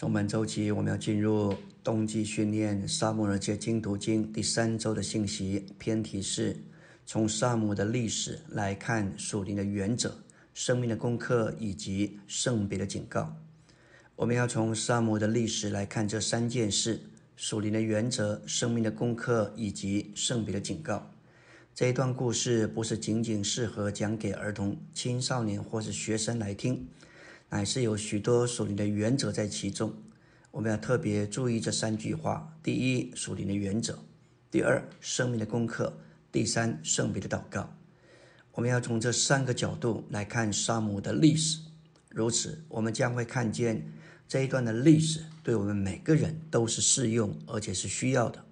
从本周起，我们要进入冬季训练《沙漠耳记经读经》第三周的信息。偏题是：从沙漠的历史来看属灵的原则、生命的功课以及圣别的警告。我们要从沙漠的历史来看这三件事：属灵的原则、生命的功课以及圣别的警告。这一段故事不是仅仅适合讲给儿童、青少年或是学生来听。乃是有许多属灵的原则在其中，我们要特别注意这三句话：第一，属灵的原则；第二，生命的功课；第三，圣别的祷告。我们要从这三个角度来看沙姆的历史，如此，我们将会看见这一段的历史对我们每个人都是适用，而且是需要的。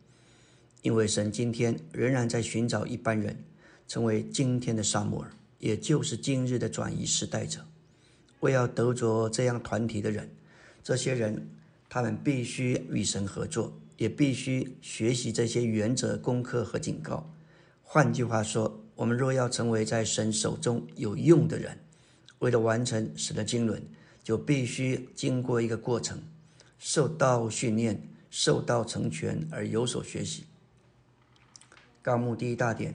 因为神今天仍然在寻找一般人，成为今天的沙姆尔，也就是今日的转移时代者。为要得着这样团体的人，这些人他们必须与神合作，也必须学习这些原则、功课和警告。换句话说，我们若要成为在神手中有用的人，为了完成神的经纶，就必须经过一个过程，受到训练，受到成全而有所学习。纲目第一大点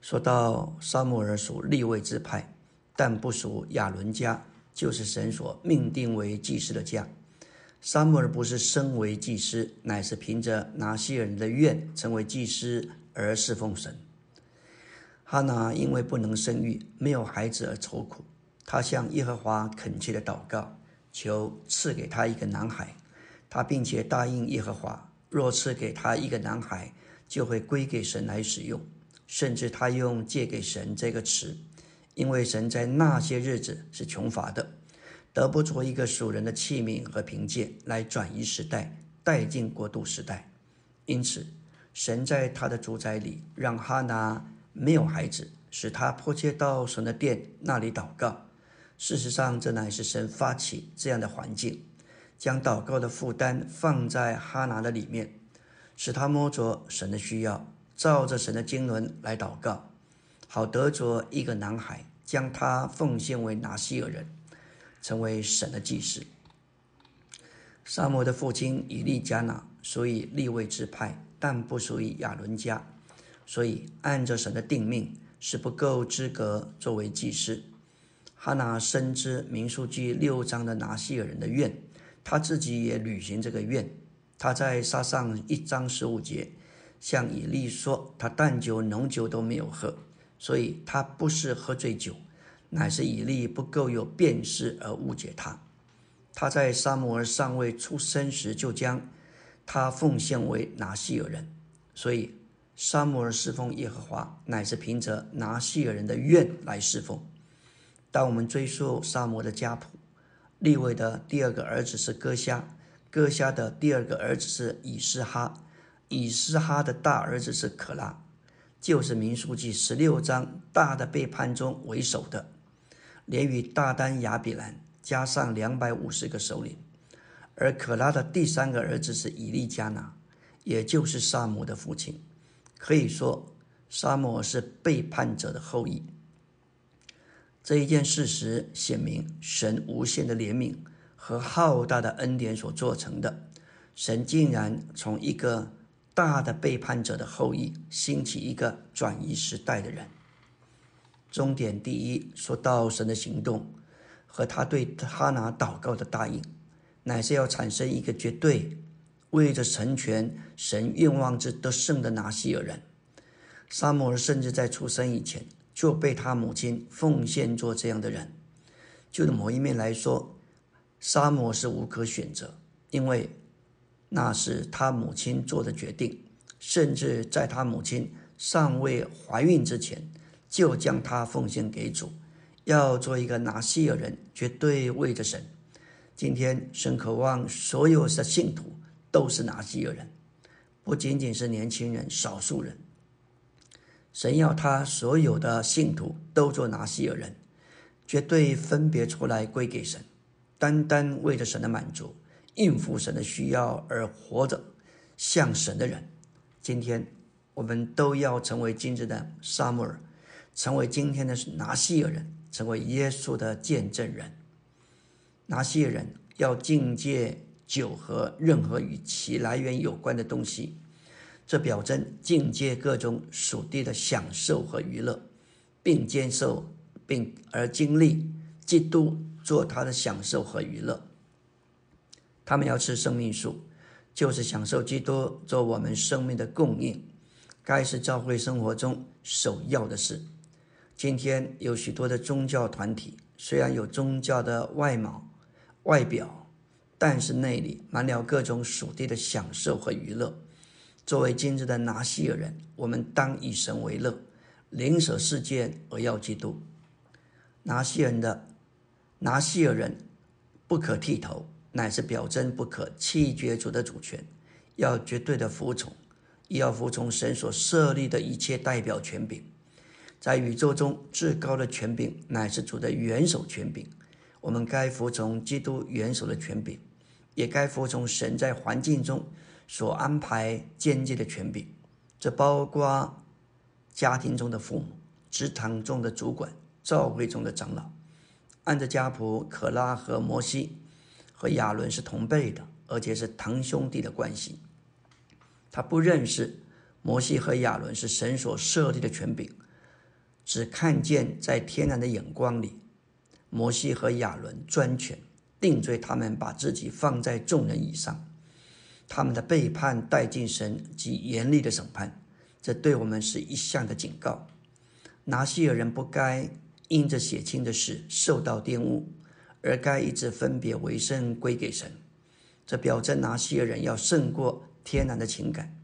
说到，沙摩尔属立位之派，但不属亚伦家。就是神所命定为祭司的家。撒母耳不是身为祭司，乃是凭着拿西尔人的愿成为祭司而侍奉神。哈拿因为不能生育，没有孩子而愁苦，她向耶和华恳切的祷告，求赐给他一个男孩。他并且答应耶和华，若赐给他一个男孩，就会归给神来使用。甚至他用借给神这个词。因为神在那些日子是穷乏的，得不着一个属人的器皿和凭借来转移时代，带进过渡时代。因此，神在他的主宰里让哈拿没有孩子，使他迫切到神的殿那里祷告。事实上，这乃是神发起这样的环境，将祷告的负担放在哈拿的里面，使他摸着神的需要，照着神的经纶来祷告，好得着一个男孩。将他奉献为拿西尔人，成为神的祭司。沙摩的父亲以利加拿属于立位之派，但不属于亚伦家，所以按着神的定命是不够资格作为祭司。哈拿深知民数记六章的拿西尔人的愿，他自己也履行这个愿。他在沙上一章十五节向以利说：“他淡酒浓酒都没有喝。”所以他不是喝醉酒，乃是以利不够有辨识而误解他。他在沙摩尔尚未出生时就将他奉献为拿西尔人，所以沙摩尔侍奉耶和华乃是凭着拿西尔人的愿来侍奉。当我们追溯沙摩的家谱，利位的第二个儿子是戈虾，戈虾的第二个儿子是以斯哈，以斯哈的大儿子是可拉。就是民数记十六章大的背叛中为首的，连与大丹亚比兰加上两百五十个首领，而可拉的第三个儿子是以利加拿，也就是萨姆的父亲。可以说，沙姆是背叛者的后裔。这一件事实显明，神无限的怜悯和浩大的恩典所做成的，神竟然从一个。大的背叛者的后裔兴起一个转移时代的人。终点第一，说到神的行动和他对哈拿祷告的答应，乃是要产生一个绝对为着成全神愿望之得胜的拿西尔人。沙摩尔甚至在出生以前就被他母亲奉献做这样的人。就的某一面来说，沙摩是无可选择，因为。那是他母亲做的决定，甚至在他母亲尚未怀孕之前，就将他奉献给主，要做一个拿西尔人，绝对为着神。今天神渴望所有的信徒都是拿西尔人，不仅仅是年轻人、少数人。神要他所有的信徒都做拿西尔人，绝对分别出来归给神，单单为着神的满足。应付神的需要而活着，像神的人。今天我们都要成为今日的撒母耳，成为今天的拿西尔人，成为耶稣的见证人。拿西尔人要境界酒和任何与其来源有关的东西。这表征境界各种属地的享受和娱乐，并接受并而经历基督做他的享受和娱乐。他们要吃生命树，就是享受基督做我们生命的供应，该是教会生活中首要的事。今天有许多的宗教团体，虽然有宗教的外貌、外表，但是内里满了各种属地的享受和娱乐。作为今日的拿西尔人，我们当以神为乐，灵舍世界而要基督。拿西尔人的拿西尔人不可剃头，乃是表征不可弃绝主的主权，要绝对的服从，也要服从神所设立的一切代表权柄。在宇宙中至高的权柄乃是主的元首权柄，我们该服从基督元首的权柄，也该服从神在环境中。所安排间接的权柄，这包括家庭中的父母、职堂中的主管、教会中的长老。按着家谱，可拉和摩西和亚伦是同辈的，而且是堂兄弟的关系。他不认识摩西和亚伦是神所设立的权柄，只看见在天然的眼光里，摩西和亚伦专权，定罪他们，把自己放在众人以上。他们的背叛带进神及严厉的审判，这对我们是一项的警告。拿西尔人不该因着血亲的事受到玷污，而该一直分别为圣归给神。这表征拿西尔人要胜过天然的情感。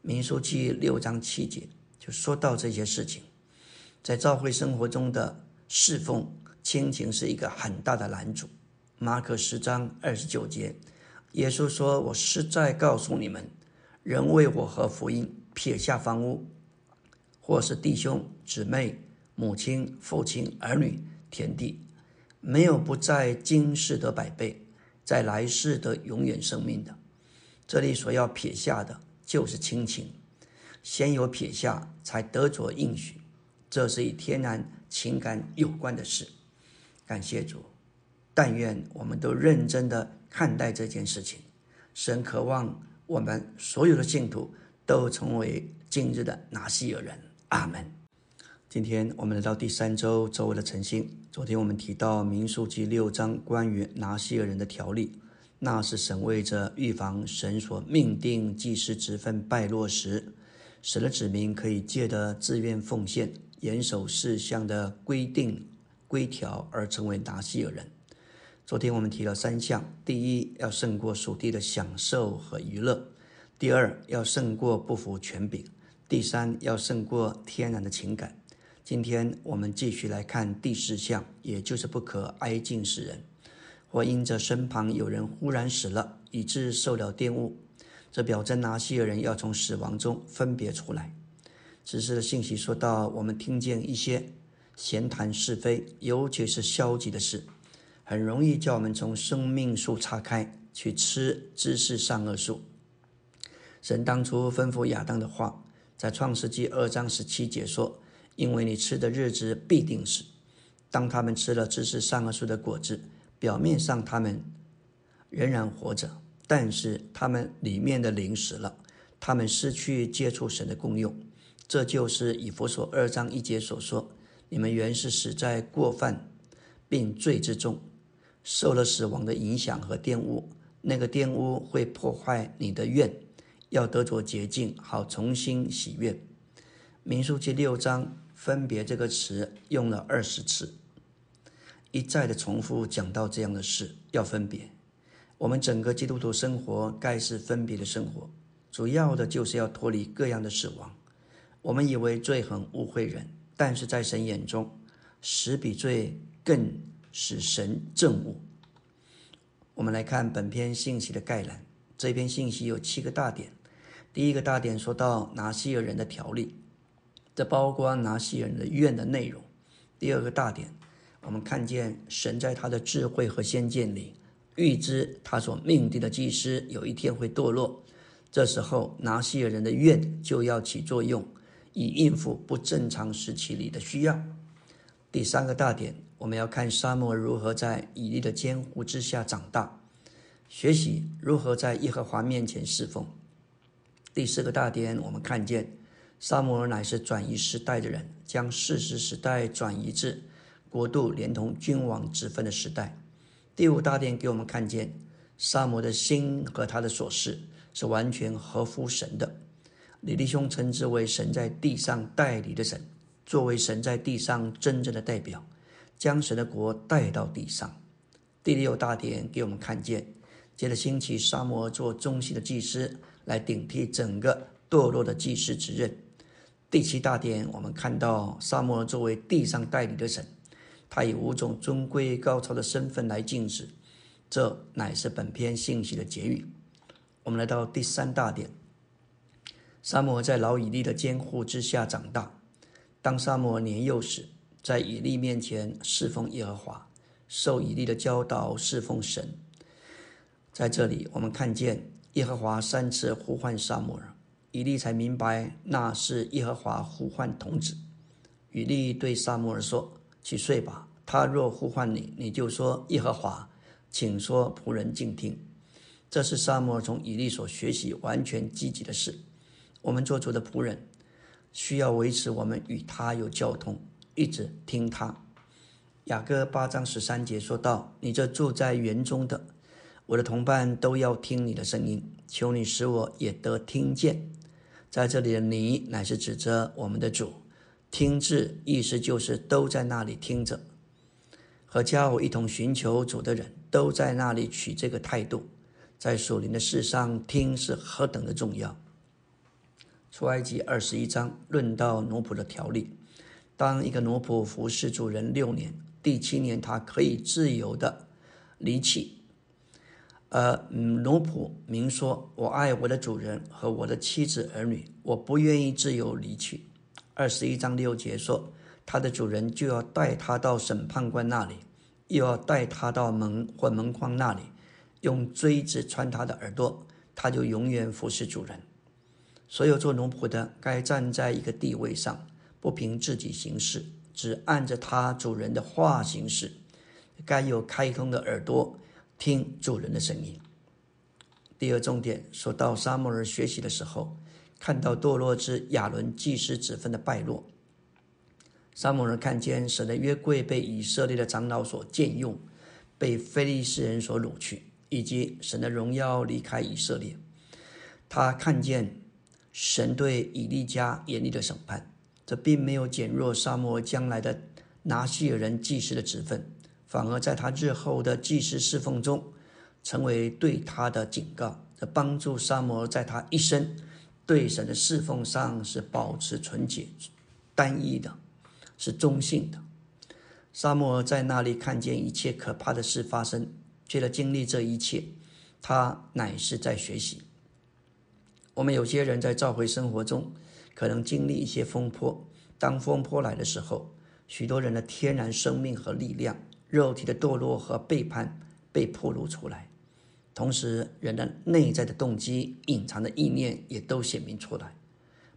民书记六章七节就说到这些事情，在教会生活中的侍奉亲情是一个很大的拦阻。马可十章二十九节。耶稣说：“我实在告诉你们，人为我和福音撇下房屋，或是弟兄姊妹、母亲、父亲、儿女、田地，没有不在今世得百倍，在来世得永远生命的。这里所要撇下的，就是亲情。先有撇下，才得着应许。这是与天然情感有关的事。感谢主，但愿我们都认真的。”看待这件事情，神渴望我们所有的信徒都成为今日的拿西尔人。阿门。今天我们来到第三周周围的晨星。昨天我们提到民数记六章关于拿西尔人的条例，那是神为着预防神所命定祭司职分败落时，神的子民可以借着自愿奉献、严守事项的规定规条而成为拿西尔人。昨天我们提了三项：第一，要胜过属地的享受和娱乐；第二，要胜过不服权柄；第三，要胜过天然的情感。今天我们继续来看第四项，也就是不可挨近死人，或因着身旁有人忽然死了，以致受了玷污。这表征拿西尔人要从死亡中分别出来。此时的信息说到，我们听见一些闲谈是非，尤其是消极的事。很容易叫我们从生命树岔开，去吃知识善恶树。神当初吩咐亚当的话，在创世纪二章十七节说：“因为你吃的日子必定死。”当他们吃了知识善恶树的果子，表面上他们仍然活着，但是他们里面的灵死了，他们失去接触神的功用。这就是以弗所二章一节所说：“你们原是死在过犯并罪之中。”受了死亡的影响和玷污，那个玷污会破坏你的愿，要得着洁净，好重新喜悦。民书记六章分别这个词用了二十次，一再的重复讲到这样的事，要分别。我们整个基督徒生活该是分别的生活，主要的就是要脱离各样的死亡。我们以为罪很污秽人，但是在神眼中，死比罪更。使神憎恶。我们来看本篇信息的概览。这篇信息有七个大点。第一个大点说到拿西尔人的条例，这包括拿西尔人的愿的内容。第二个大点，我们看见神在他的智慧和先见里预知他所命定的祭司有一天会堕落，这时候拿西尔人的愿就要起作用，以应付不正常时期里的需要。第三个大点。我们要看沙漠如何在以利的监护之下长大。学习如何在耶和华面前侍奉。第四个大点，我们看见萨摩尔乃是转移时代的人，将事实时代转移至国度连同君王之分的时代。第五大点给我们看见萨摩的心和他的所事是完全合乎神的。李弟兄称之为神在地上代理的神，作为神在地上真正的代表，将神的国带到地上。第六大点给我们看见，接着兴起沙摩尔做中心的祭司，来顶替整个堕落的祭司之任。第七大点，我们看到沙摩尔作为地上代理的神，他以五种尊贵高超的身份来敬止，这乃是本篇信息的结语。我们来到第三大点。沙摩尔在老以利的监护之下长大。当沙摩尔年幼时，在以利面前侍奉耶和华，受以利的教导侍奉神。在这里，我们看见耶和华三次呼唤沙摩尔，以利才明白那是耶和华呼唤童子。以利对萨摩尔说：“去睡吧。他若呼唤你，你就说耶和华，请说，仆人静听。”这是萨摩尔从以利所学习完全积极的事。我们做主的仆人，需要维持我们与他有交通，一直听他。雅各八章十三节说道：“你这住在园中的，我的同伴都要听你的声音，求你使我也得听见。”在这里的“你”乃是指着我们的主。听字意思就是都在那里听着，和家伙一同寻求主的人都在那里取这个态度。在属灵的事上，听是何等的重要。出埃及二十一章论到奴仆的条例。当一个奴仆服侍主人六年，第七年他可以自由的离弃。而奴仆明说：“我爱我的主人和我的妻子儿女，我不愿意自由离去。”二十一章六节说：“他的主人就要带他到审判官那里，又要带他到门或门框那里，用锥子穿他的耳朵，他就永远服侍主人。”所有做奴仆的，该站在一个地位上，不凭自己行事，只按着他主人的话行事。该有开通的耳朵，听主人的声音。第二重点说到沙漠尔学习的时候，看到堕落之亚伦祭司子分的败落。沙漠尔看见神的约柜被以色列的长老所僭用，被非利士人所掳去，以及神的荣耀离开以色列。他看见。神对以利家严厉的审判，这并没有减弱沙摩将来的拿西尔人祭司的职分，反而在他日后的祭祀侍奉中，成为对他的警告，这帮助沙摩在他一生对神的侍奉上是保持纯洁、单一的，是中性的。沙摩在那里看见一切可怕的事发生，觉得经历这一切，他乃是在学习。我们有些人在召回生活中，可能经历一些风波。当风波来的时候，许多人的天然生命和力量、肉体的堕落和背叛被暴露出来，同时人的内在的动机、隐藏的意念也都显明出来。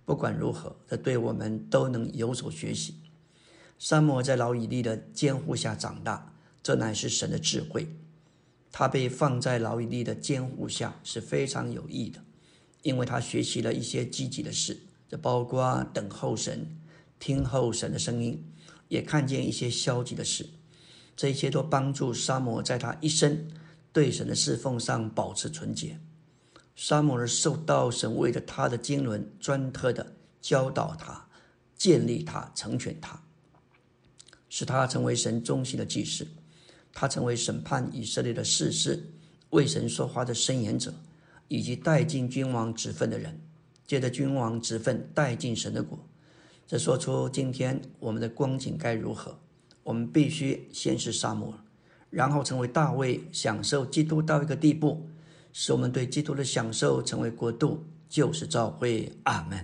不管如何，这对我们都能有所学习。沙摩在老以利的监护下长大，这乃是神的智慧。他被放在老以利的监护下是非常有益的。因为他学习了一些积极的事，这包括等候神、听候神的声音，也看见一些消极的事。这一切都帮助沙摩在他一生对神的侍奉上保持纯洁。沙摩尔受到神为了他的经纶专特的教导他、建立他、成全他，使他成为神中心的祭司。他成为审判以色列的士师，为神说话的申言者。以及带进君王职分的人，借着君王职分带进神的国，这说出今天我们的光景该如何。我们必须先是沙漠，然后成为大卫，享受基督到一个地步，使我们对基督的享受成为国度，就是召会。阿门。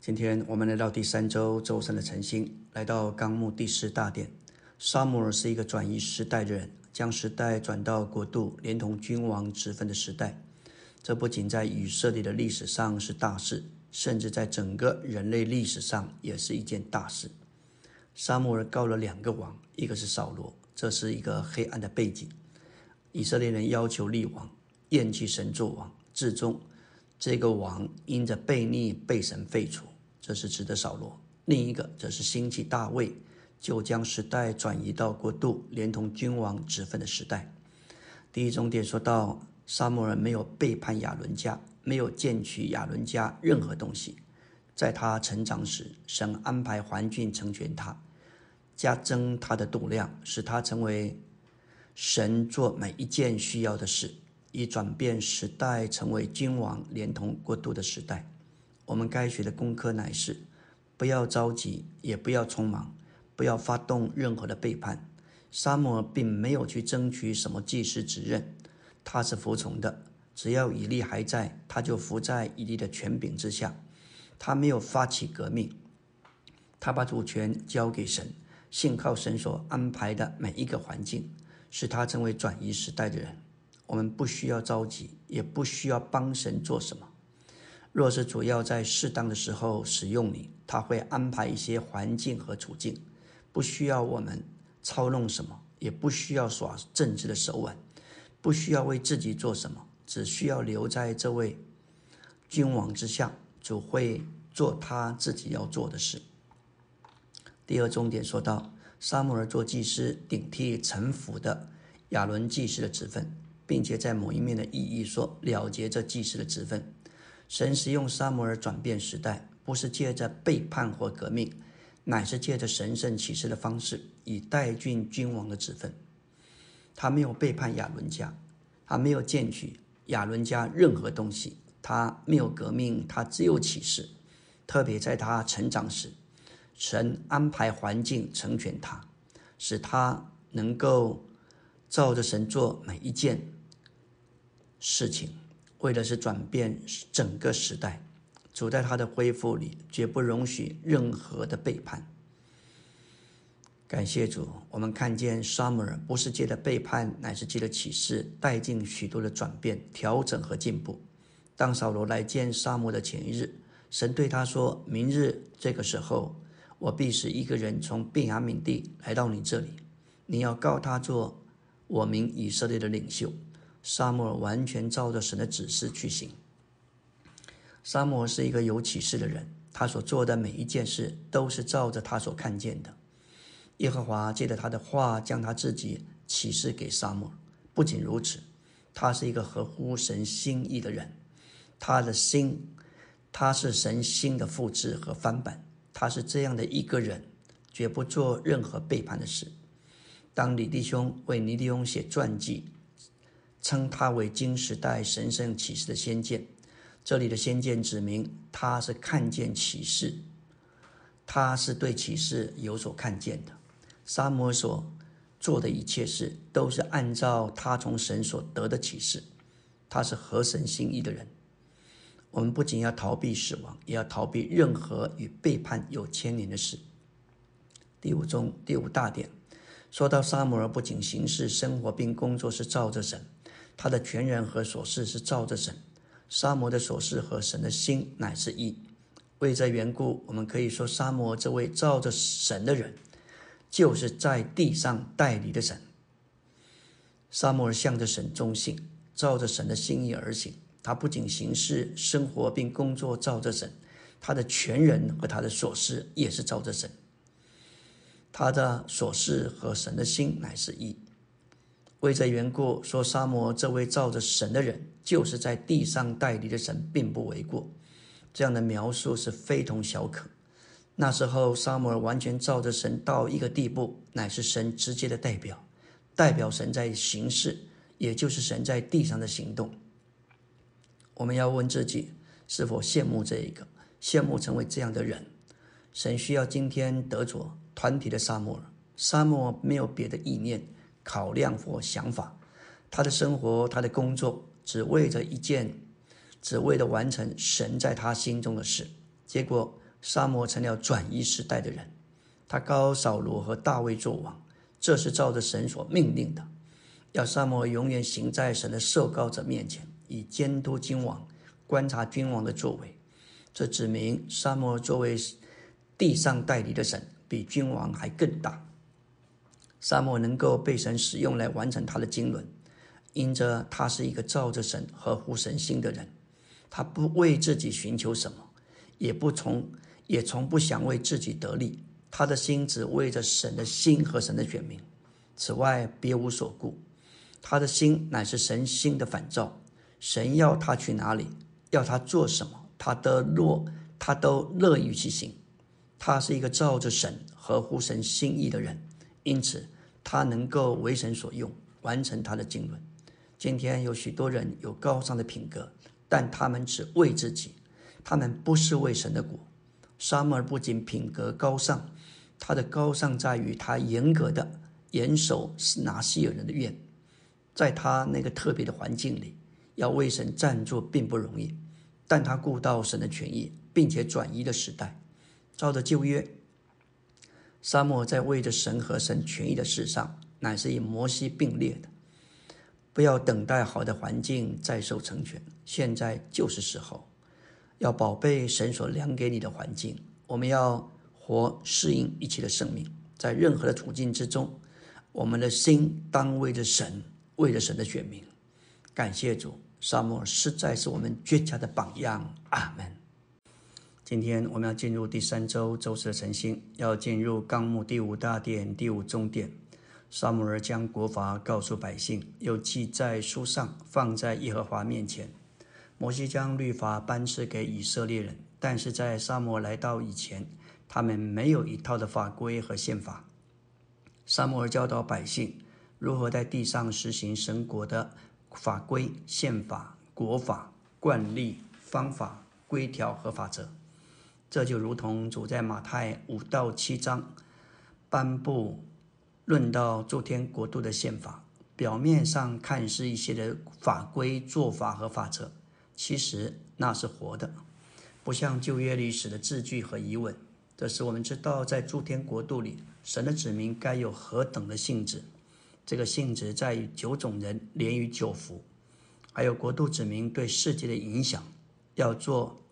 今天我们来到第三周周三的晨星，来到纲目第十大点。沙摩尔是一个转移时代的人，将时代转到国度，连同君王职分的时代。这不仅在以色列的历史上是大事，甚至在整个人类历史上也是一件大事。沙漠尔告了两个王，一个是扫罗，这是一个黑暗的背景。以色列人要求立王，厌弃神作王，至终这个王因着悖逆被神废除，这是指的扫罗；另一个则是兴起大卫，就将时代转移到国度连同君王职分的时代。第一重点说到，沙摩尔没有背叛亚伦家，没有见取亚伦家任何东西。在他成长时，神安排环境成全他，加增他的度量，使他成为神做每一件需要的事，以转变时代成为君王连同国度的时代。我们该学的功课乃是：不要着急，也不要匆忙，不要发动任何的背叛。沙摩并没有去争取什么祭司职任，他是服从的。只要以利还在，他就服在以利的权柄之下。他没有发起革命，他把主权交给神，信靠神所安排的每一个环境，使他成为转移时代的人。我们不需要着急，也不需要帮神做什么。若是主要在适当的时候使用你，他会安排一些环境和处境，不需要我们。操弄什么，也不需要耍政治的手腕，不需要为自己做什么，只需要留在这位君王之下，主会做他自己要做的事。第二重点说到，沙摩尔做祭司，顶替臣服的亚伦祭司的职分，并且在某一面的意义说了结这祭司的职分。神使用沙摩尔转变时代，不是借着背叛或革命。乃是借着神圣启示的方式，以代郡君王的职分。他没有背叛亚伦家，他没有见取亚伦家任何东西，他没有革命，他只有启示。特别在他成长时，神安排环境成全他，使他能够照着神做每一件事情，为的是转变整个时代。主在他的恢复里，绝不容许任何的背叛。感谢主，我们看见沙姆尔不是借着背叛，乃是借着启示，带进许多的转变、调整和进步。当扫罗来见沙漠的前一日，神对他说：“明日这个时候，我必使一个人从便雅悯地来到你这里，你要告他做我名以色列的领袖。”沙漠完全照着神的指示去行。沙摩是一个有启示的人，他所做的每一件事都是照着他所看见的。耶和华借着他的话，将他自己启示给沙摩。不仅如此，他是一个合乎神心意的人。他的心，他是神心的复制和翻版。他是这样的一个人，绝不做任何背叛的事。当李弟兄为尼利翁写传记，称他为金时代神圣启示的先见。这里的先见指明，他是看见启示，他是对启示有所看见的。沙摩所做的一切事，都是按照他从神所得的启示。他是合神心意的人。我们不仅要逃避死亡，也要逃避任何与背叛有牵连的事。第五中第五大点说到，沙摩尔不仅行事、生活并工作是照着神，他的全人和所事是照着神。沙摩的所事和神的心乃是一，为这缘故，我们可以说，沙摩这位照着神的人，就是在地上代理的神。沙摩尔向着神忠信，照着神的心意而行。他不仅行事、生活并工作照着神，他的全人和他的所事也是照着神。他的所事和神的心乃是一。为这缘故，说沙摩这位照着神的人，就是在地上代理的神，并不为过。这样的描述是非同小可。那时候，沙摩尔完全照着神到一个地步，乃是神直接的代表，代表神在行事，也就是神在地上的行动。我们要问自己，是否羡慕这一个，羡慕成为这样的人？神需要今天得着团体的沙摩尔。沙摩没有别的意念。考量或想法，他的生活，他的工作，只为着一件，只为了完成神在他心中的事。结果，沙摩成了转移时代的人。他高扫罗和大卫做王，这是照着神所命令的，要沙摩永远行在神的受膏者面前，以监督君王、观察君王的作为。这指明沙摩作为地上代理的神，比君王还更大。沙漠能够被神使用来完成他的经纶，因着他是一个照着神合乎神心的人，他不为自己寻求什么，也不从也从不想为自己得利，他的心只为着神的心和神的选民，此外别无所顾。他的心乃是神心的反照，神要他去哪里，要他做什么，他都乐，他都乐于去行。他是一个照着神合乎神心意的人，因此他能够为神所用，完成他的经纶。今天有许多人有高尚的品格，但他们只为自己，他们不是为神的果。沙摩尔不仅品格高尚，他的高尚在于他严格的严守拿西尔人的愿。在他那个特别的环境里，要为神站住并不容易，但他顾到神的权益，并且转移了时代。照着旧约，沙漠在为着神和神权益的事上，乃是与摩西并列的。不要等待好的环境再受成全，现在就是时候，要宝贝神所量给你的环境。我们要活适应一切的生命，在任何的处境之中，我们的心当为着神。为着神的选民，感谢主，沙漠实在是我们绝佳的榜样。阿门。今天我们要进入第三周周四的晨星，要进入纲目第五大殿第五中殿。沙摩尔将国法告诉百姓，又记在书上，放在耶和华面前。摩西将律法颁赐给以色列人，但是在沙漠来到以前，他们没有一套的法规和宪法。沙漠尔教导百姓。如何在地上实行神国的法规、宪法、国法、惯例、方法、规条和法则？这就如同主在马太五到七章颁布论到诸天国度的宪法，表面上看是一些的法规、做法和法则，其实那是活的，不像旧约历史的字句和疑问。这使我们知道，在诸天国度里，神的子民该有何等的性质。这个性质在于九种人连于九福，还有国度子民对世界的影响，要做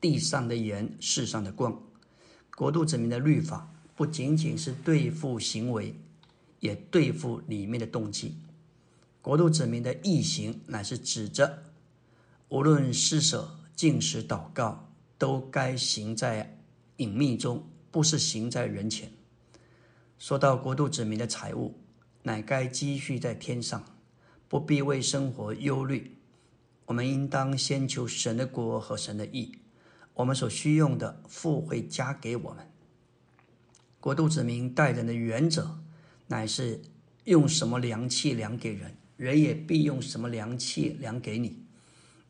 地上的盐，世上的光。国度子民的律法不仅仅是对付行为，也对付里面的动机。国度子民的义行乃是指着，无论施舍、进食、祷告，都该行在隐秘中，不是行在人前。说到国度子民的财物。乃该积蓄在天上，不必为生活忧虑。我们应当先求神的国和神的义，我们所需用的父会加给我们。国度子民待人的原则，乃是用什么量器量给人，人也必用什么量器量给你。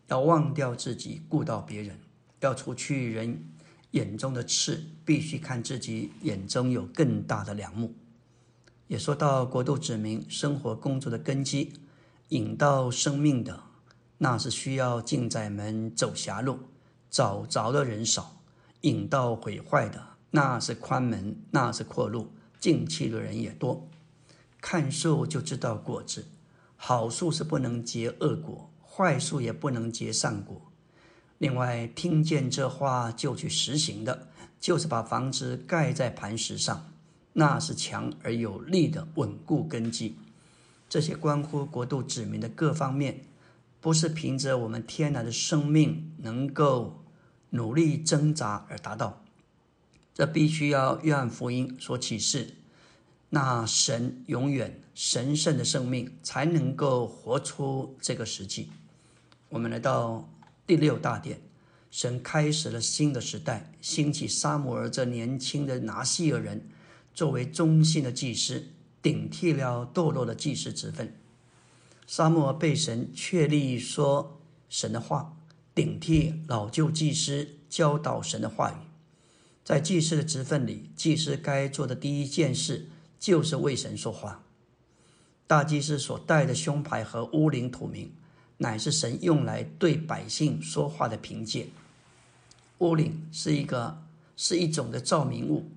要忘掉自己，顾到别人；要除去人眼中的刺，必须看自己眼中有更大的梁木。也说到国度子民生活工作的根基，引到生命的，那是需要进窄门走狭路，找着的人少；引到毁坏的，那是宽门，那是阔路，进去的人也多。看树就知道果子，好树是不能结恶果，坏树也不能结善果。另外，听见这话就去实行的，就是把房子盖在磐石上。那是强而有力的稳固根基。这些关乎国度子民的各方面，不是凭着我们天然的生命能够努力挣扎而达到。这必须要约翰福音所启示，那神永远神圣的生命才能够活出这个实际。我们来到第六大殿，神开始了新的时代，兴起沙姆尔这年轻的拿西尔人。作为忠信的祭司，顶替了堕落的祭司职分。沙漠被神确立说神的话，顶替老旧祭司教导神的话语。在祭司的职分里，祭司该做的第一件事就是为神说话。大祭司所带的胸牌和乌灵土名，乃是神用来对百姓说话的凭借。乌灵是一个是一种的照明物。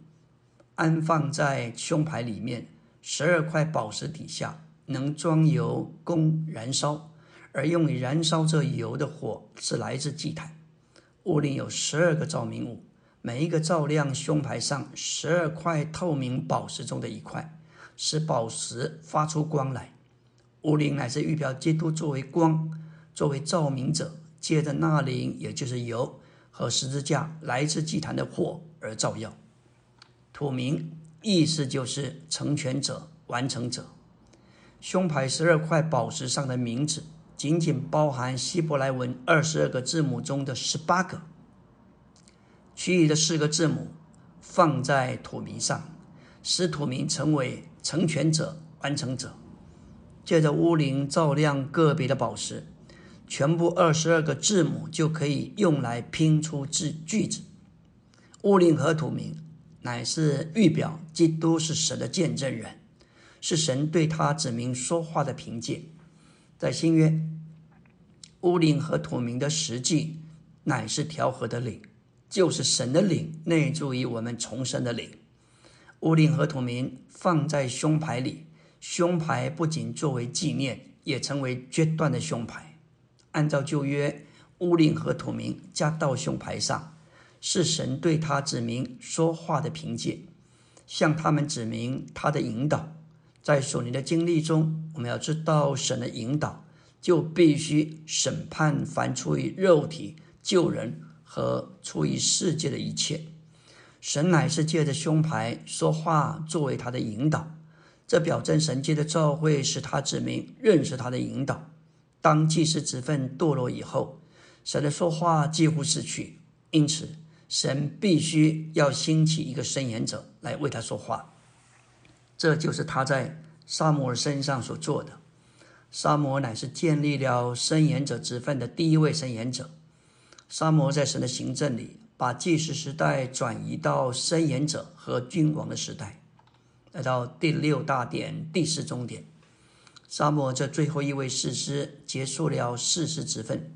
安放在胸牌里面，十二块宝石底下能装油供燃烧，而用于燃烧这油的火是来自祭坛。屋里有十二个照明物，每一个照亮胸牌上十二块透明宝石中的一块，使宝石发出光来。乌灵乃是预表基督作为光，作为照明者，借着那灵，也就是油和十字架来自祭坛的火而照耀。土名意思就是成全者、完成者。胸牌十二块宝石上的名字，仅仅包含希伯来文二十二个字母中的十八个，其余的四个字母放在土名上，使土名成为成全者、完成者。借着乌灵照亮个别的宝石，全部二十二个字母就可以用来拼出字句子。乌灵和土名乃是预表基督是神的见证人。是神对他子民说话的凭借，在新约，乌灵和土明的实际乃是调和的灵，就是神的灵内住于我们重生的灵。乌灵和土明放在胸牌里，胸牌不仅作为纪念，也成为决断的胸牌。按照旧约，乌灵和土明加到胸牌上，是神对他指明说话的凭借，向他们指明他的引导。在属灵的经历中，我们要知道神的引导，就必须审判凡出于肉体、救人和出于世界的一切。神乃是借着胸牌说话，作为他的引导。这表证神界的召会使他指明认识他的引导。当祭司职分堕落以后，神的说话几乎失去，因此神必须要兴起一个伸言者来为他说话。这就是他在萨摩尔身上所做的。萨摩乃是建立了伸言者之分的第一位伸言者。萨摩在神的行政里，把祭祀时代转移到伸言者和君王的时代，来到第六大典第四终点。萨摩这最后一位士师结束了士师之分，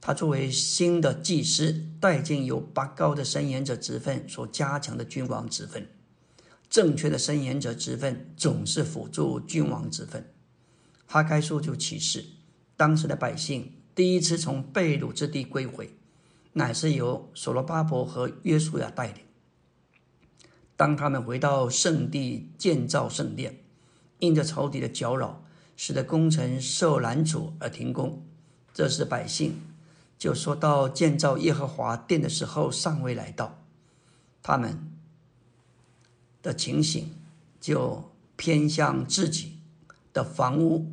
他作为新的祭司，带进由拔高的伸言者职分所加强的君王职分。正确的伸言者职分总是辅助君王之分。哈该书就启示，当时的百姓第一次从被掳之地归回，乃是由所罗巴伯和约书亚带领。当他们回到圣地建造圣殿，因着仇敌的搅扰，使得工程受拦阻而停工。这时百姓就说到建造耶和华殿的时候尚未来到，他们。的情形，就偏向自己的房屋。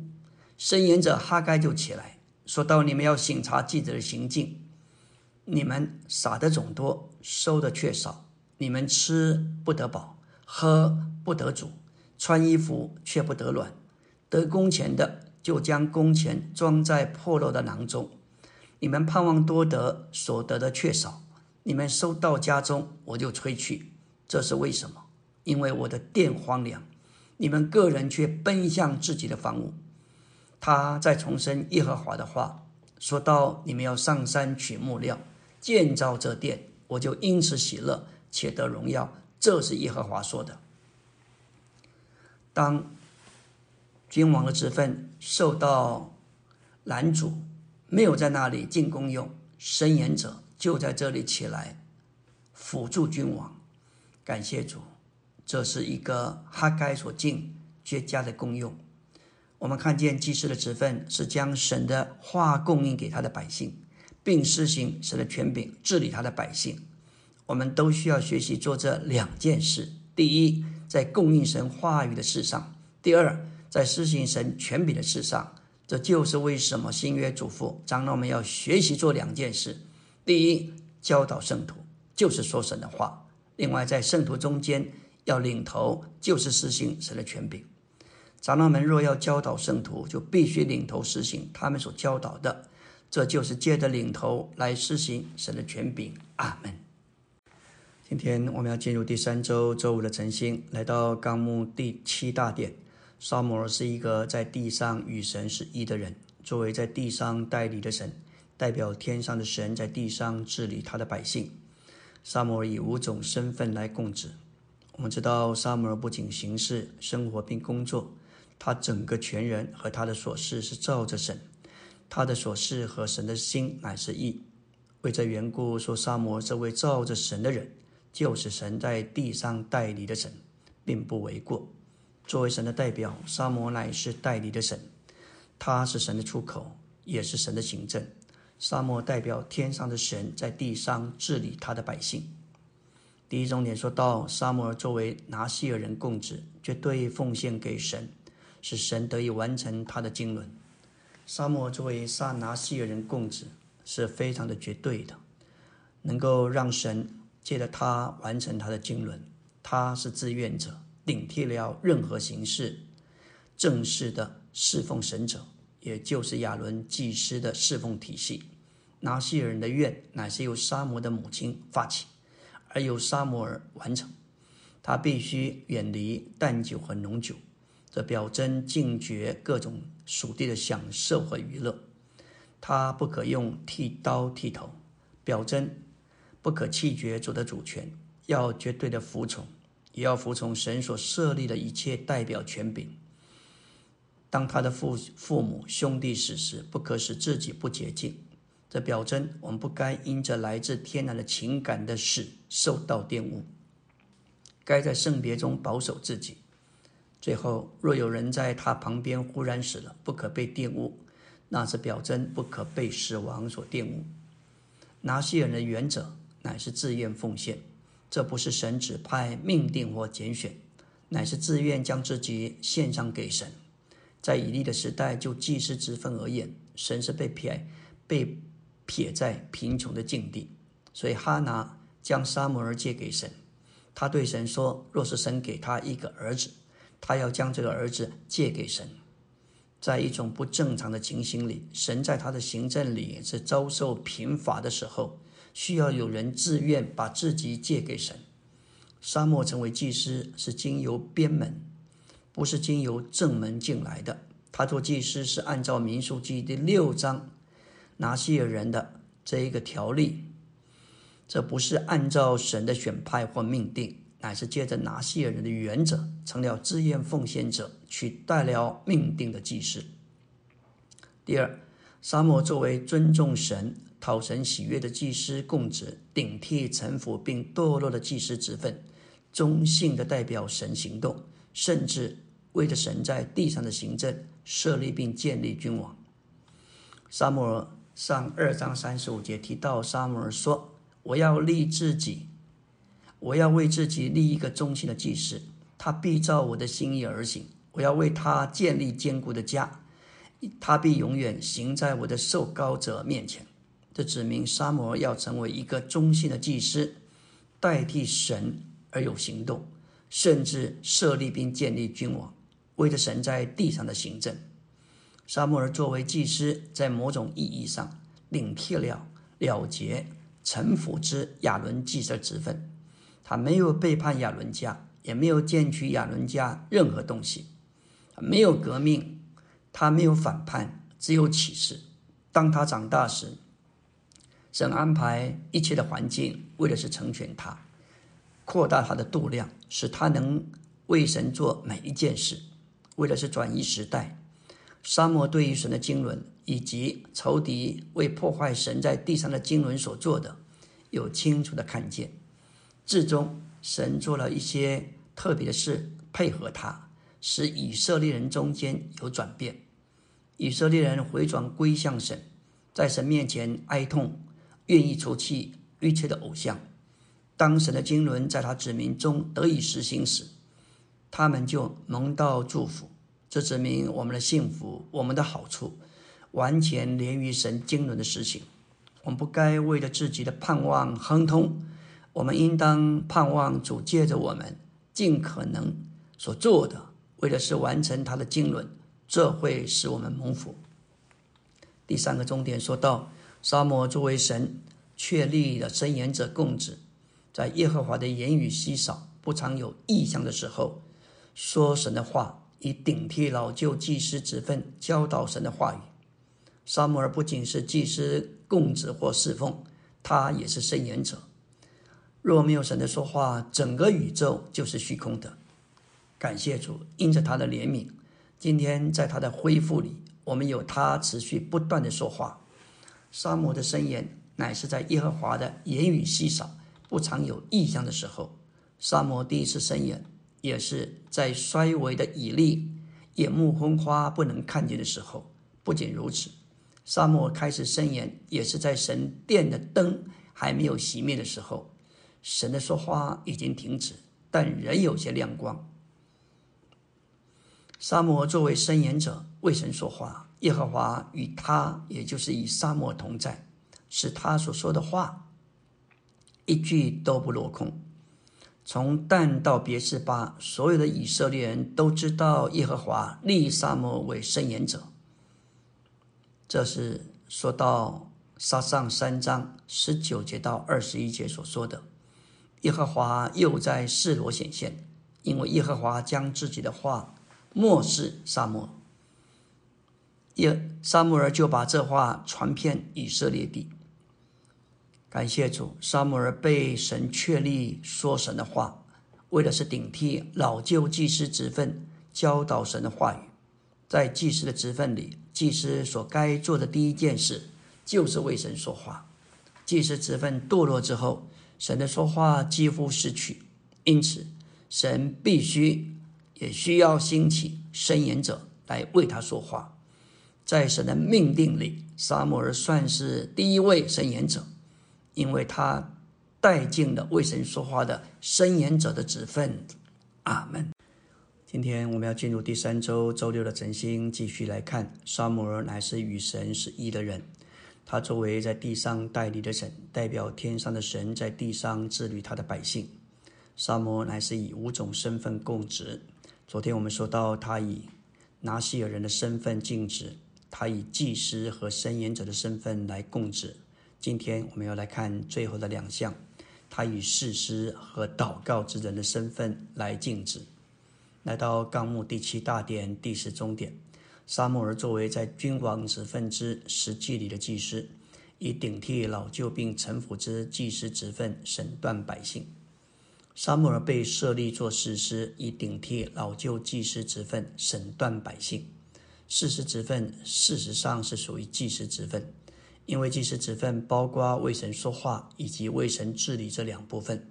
伸言者哈该就起来说到：“你们要审查记者的行径。你们撒的种多，收的却少。你们吃不得饱，喝不得足，穿衣服却不得暖。得工钱的就将工钱装在破漏的囊中。你们盼望多得，所得的却少。你们收到家中，我就吹去。这是为什么？”因为我的殿荒凉，你们个人却奔向自己的房屋。他在重申耶和华的话，说到：“你们要上山取木料，建造这殿，我就因此喜乐，且得荣耀。”这是耶和华说的。当君王的职分受到拦阻，没有在那里进宫用，伸言者就在这里起来辅助君王。感谢主。这是一个哈该所尽绝佳的功用。我们看见祭司的职分是将神的话供应给他的百姓，并施行神的权柄治理他的百姓。我们都需要学习做这两件事：第一，在供应神话语的事上；第二，在施行神权柄的事上。这就是为什么新约嘱咐长老们要学习做两件事：第一，教导圣徒，就是说神的话；另外，在圣徒中间。要领头，就是实行神的权柄。长老们若要教导圣徒，就必须领头实行他们所教导的，这就是借着领头来实行神的权柄。阿门。今天我们要进入第三周周五的晨星，来到纲目第七大点。萨摩尔是一个在地上与神是一的人，作为在地上代理的神，代表天上的神在地上治理他的百姓。萨摩尔以五种身份来供职。我们知道，萨摩尔不仅行事、生活并工作，他整个全人和他的所事是照着神，他的所事和神的心乃是一。为这缘故，说萨摩尔这位照着神的人，就是神在地上代理的神，并不为过。作为神的代表，萨摩乃是代理的神。他是神的出口，也是神的行政。沙摩代表天上的神在地上治理他的百姓。第一重点说到，沙摩作为拿西尔人供职，绝对奉献给神，使神得以完成他的经纶。沙摩作为撒拿西尔人供职，是非常的绝对的，能够让神借着他完成他的经纶。他是志愿者，顶替了任何形式正式的侍奉神者，也就是亚伦祭司的侍奉体系。拿西尔人的愿乃是由沙摩的母亲发起。而由沙摩尔完成，他必须远离淡酒和浓酒，这表征禁绝各种属地的享受和娱乐。他不可用剃刀剃头，表征不可弃绝主的主权，要绝对的服从，也要服从神所设立的一切代表权柄。当他的父父母兄弟死时，不可使自己不洁净。这表征我们不该因着来自天然的情感的事受到玷污，该在圣别中保守自己。最后，若有人在他旁边忽然死了，不可被玷污，那是表征不可被死亡所玷污。拿西人的原则乃是自愿奉献，这不是神指派、命定或拣选，乃是自愿将自己献上给神。在以利的时代，就祭司之分而言，神是被撇被。撇在贫穷的境地，所以哈拿将沙摩尔借给神。他对神说：“若是神给他一个儿子，他要将这个儿子借给神。”在一种不正常的情形里，神在他的行政里是遭受贫乏的时候，需要有人自愿把自己借给神。沙漠成为祭司是经由边门，不是经由正门进来的。他做祭司是按照民数记第六章。拿西尔人的这一个条例，这不是按照神的选派或命定，乃是借着拿西尔人的原则，成了自愿奉献者，取代了命定的祭司。第二，沙漠作为尊重神、讨神喜悦的祭司供职，顶替臣服并堕落的祭司职分，忠信的代表神行动，甚至为着神在地上的行政设立并建立君王。沙漠。上二章三十五节提到，沙摩尔说：“我要立自己，我要为自己立一个忠心的祭司，他必照我的心意而行。我要为他建立坚固的家，他必永远行在我的受高者面前。”这指明沙摩尔要成为一个忠心的祭司，代替神而有行动，甚至设立并建立君王，为着神在地上的行政。沙摩尔作为祭司，在某种意义上领替了了结臣服之亚伦祭司职分。他没有背叛亚伦家，也没有见取亚伦家任何东西，没有革命，他没有反叛，只有启示。当他长大时，神安排一切的环境，为的是成全他，扩大他的度量，使他能为神做每一件事，为的是转移时代。沙漠对于神的经纶，以及仇敌为破坏神在地上的经纶所做的，有清楚的看见。至终，神做了一些特别的事，配合他，使以色列人中间有转变。以色列人回转归向神，在神面前哀痛，愿意除去一切的偶像。当神的经纶在他子民中得以实行时，他们就蒙到祝福。这证明我们的幸福，我们的好处，完全连于神经纶的实行。我们不该为了自己的盼望亨通，我们应当盼望主借着我们尽可能所做的，为的是完成他的经纶，这会使我们蒙福。第三个重点说到，沙漠作为神确立了伸言者供职，在耶和华的言语稀少、不常有异象的时候，说神的话。以顶替老旧祭司之分教导神的话语。萨摩尔不仅是祭司供职或侍奉，他也是伸言者。若没有神的说话，整个宇宙就是虚空的。感谢主，因着他的怜悯，今天在他的恢复里，我们有他持续不断的说话。沙摩的声言乃是在耶和华的言语稀少、不常有异象的时候，沙摩第一次声言。也是在衰微的以利眼目昏花不能看见的时候，不仅如此，沙漠开始伸言，也是在神殿的灯还没有熄灭的时候，神的说话已经停止，但仍有些亮光。沙漠作为伸言者为神说话，耶和华与他，也就是与沙漠同在，是他所说的话一句都不落空。从但到别是巴，所有的以色列人都知道耶和华立沙漠为伸言者。这是说到撒上三章十九节到二十一节所说的。耶和华又在示罗显现，因为耶和华将自己的话漠视沙漠。耶沙摩尔就把这话传遍以色列地。感谢主，沙摩尔被神确立说神的话，为的是顶替老旧祭司职分，教导神的话语。在祭司的职分里，祭司所该做的第一件事就是为神说话。祭司职分堕落之后，神的说话几乎失去，因此神必须也需要兴起伸言者来为他说话。在神的命定里，撒摩尔算是第一位伸言者。因为他带进了为神说话的伸言者的职分，阿门。今天我们要进入第三周周六的晨星，继续来看沙摩尔乃是与神是一的人。他作为在地上代理的神，代表天上的神在地上治理他的百姓。沙摩乃是以五种身份供职。昨天我们说到，他以拿西尔人的身份尽职，他以祭司和伸言者的身份来供职。今天我们要来看最后的两项，他以事师和祷告之人的身份来禁止。来到纲目第七大点第十中点，沙漠尔作为在君王之分之实际里的祭司，以顶替老旧并臣服之祭司职分审断百姓。沙漠尔被设立做事师，以顶替老旧祭司职分审断百姓。事师职分事实上是属于祭司职分。因为祭司职分包括为神说话以及为神治理这两部分，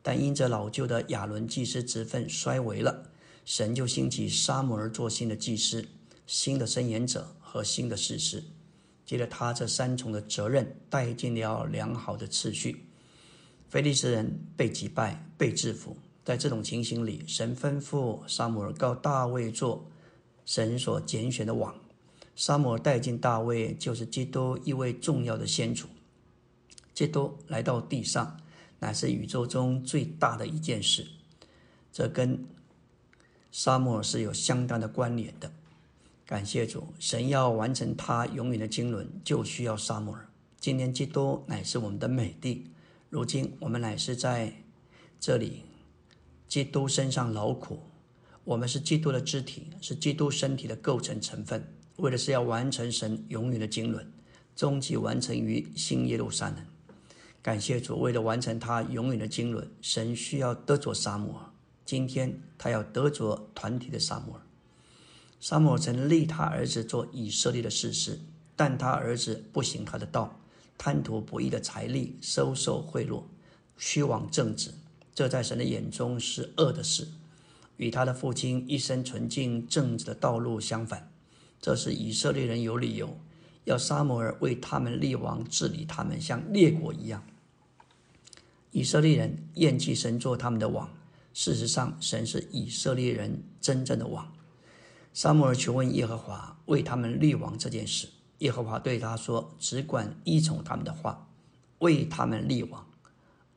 但因着老旧的亚伦祭司职分衰微了，神就兴起沙摩尔做新的祭司、新的申言者和新的事实。接着他这三重的责任带进了良好的次序。菲利斯人被击败、被制服，在这种情形里，神吩咐沙姆尔告大卫做神所拣选的王。沙摩带进大卫，就是基督一位重要的先祖。基督来到地上，乃是宇宙中最大的一件事。这跟沙摩是有相当的关联的。感谢主，神要完成他永远的经纶，就需要沙摩尔。今天基督乃是我们的美地，如今我们乃是在这里基督身上劳苦。我们是基督的肢体，是基督身体的构成成分。为的是要完成神永远的经纶，终极完成于新耶路撒冷。感谢主，为了完成他永远的经纶，神需要得着沙漠。今天他要得着团体的沙漠。沙漠曾立他儿子做以色列的事实，但他儿子不行他的道，贪图不义的财力，收受贿赂，虚妄正直。这在神的眼中是恶的事，与他的父亲一生纯净正直的道路相反。这是以色列人有理由要沙摩尔为他们立王治理他们，像列国一样。以色列人厌弃神做他们的王，事实上，神是以色列人真正的王。沙摩尔求问耶和华为他们立王这件事，耶和华对他说：“只管依从他们的话，为他们立王。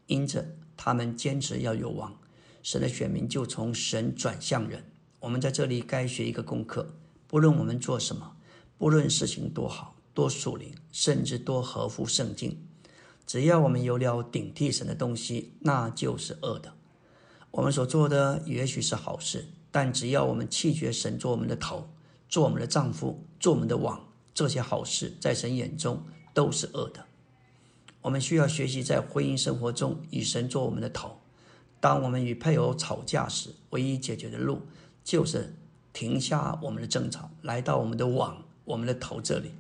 因着他们坚持要有王，神的选民就从神转向人。我们在这里该学一个功课。”不论我们做什么，不论事情多好、多属灵，甚至多合乎圣经，只要我们有了顶替神的东西，那就是恶的。我们所做的也许是好事，但只要我们弃绝神做我们的头、做我们的丈夫、做我们的王，这些好事在神眼中都是恶的。我们需要学习在婚姻生活中以神做我们的头。当我们与配偶吵架时，唯一解决的路就是。停下我们的争吵，来到我们的网、我们的头这里。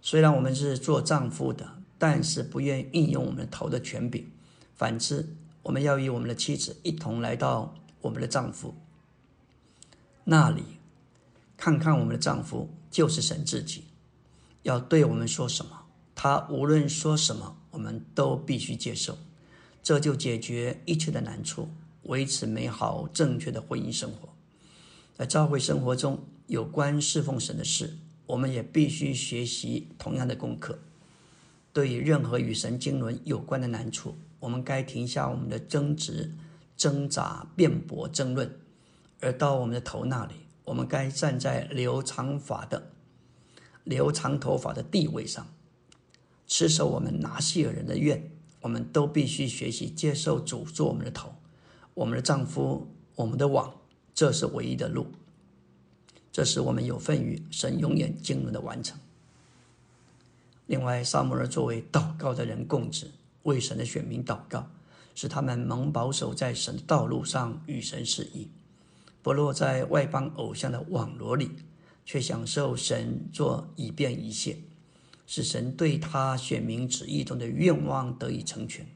虽然我们是做丈夫的，但是不愿运用我们的头的权柄。反之，我们要与我们的妻子一同来到我们的丈夫那里，看看我们的丈夫就是神自己，要对我们说什么，他无论说什么，我们都必须接受。这就解决一切的难处，维持美好正确的婚姻生活。在教会生活中，有关侍奉神的事，我们也必须学习同样的功课。对于任何与神经纶有关的难处，我们该停下我们的争执、挣扎、辩驳、争论，而到我们的头那里，我们该站在留长发的、留长头发的地位上，持守我们拿西尔人的愿。我们都必须学习接受主做我们的头，我们的丈夫，我们的网，这是唯一的路。这是我们有份于神永远经纶的完成。另外，萨摩尔作为祷告的人供职，为神的选民祷告，使他们蒙保守在神的道路上与神示意，不落在外邦偶像的网罗里，却享受神做以便一切。使神对他选民旨意中的愿望得以成全。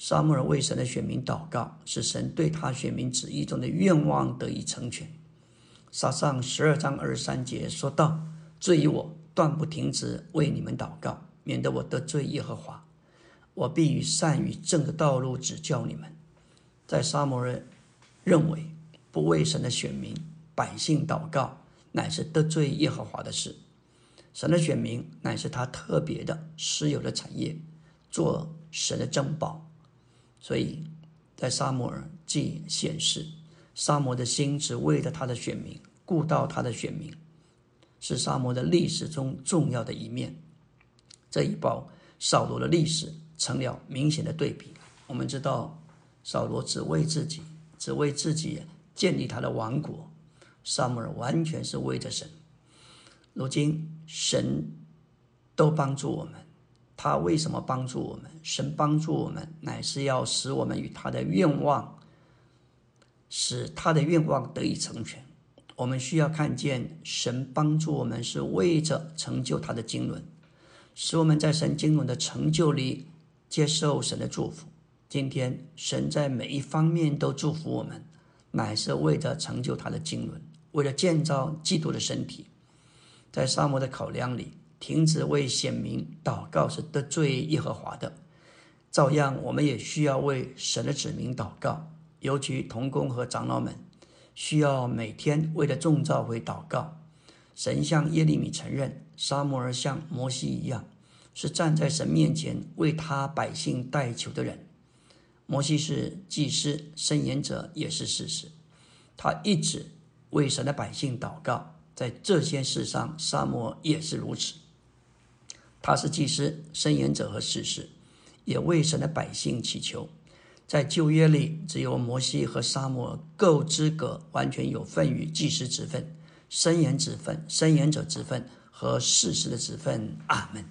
沙母尔为神的选民祷告，使神对他选民旨意中的愿望得以成全。撒上十二章二十三节说道：“罪于我，断不停止为你们祷告，免得我得罪耶和华。我必与善与正的道路指教你们。”在沙摩尔认为，不为神的选民百姓祷告，乃是得罪耶和华的事。神的选民乃是他特别的私有的产业，做神的珍宝。所以在沙摩尔记显示，沙摩的心只为了他的选民，顾到他的选民，是沙摩的历史中重要的一面。这一报扫罗的历史成了明显的对比。我们知道，扫罗只为自己，只为自己建立他的王国；沙摩尔完全是为着神。如今神都帮助我们，他为什么帮助我们？神帮助我们，乃是要使我们与他的愿望，使他的愿望得以成全。我们需要看见神帮助我们是为着成就他的经纶，使我们在神经纶的成就里接受神的祝福。今天神在每一方面都祝福我们，乃是为着成就他的经纶，为了建造基督的身体。在沙漠的考量里，停止为显明祷告是得罪耶和华的。照样，我们也需要为神的子民祷告，尤其童工和长老们需要每天为了众召会祷告。神向耶利米承认，沙漠儿像摩西一样，是站在神面前为他百姓代求的人。摩西是祭司、圣言者，也是事实。他一直为神的百姓祷告。在这些事上，沙漠也是如此。他是祭司、申言者和士师，也为神的百姓祈求。在旧约里，只有摩西和沙漠够资格，完全有份于祭司之分、申言之分、申言者之分和士师的之分。阿门。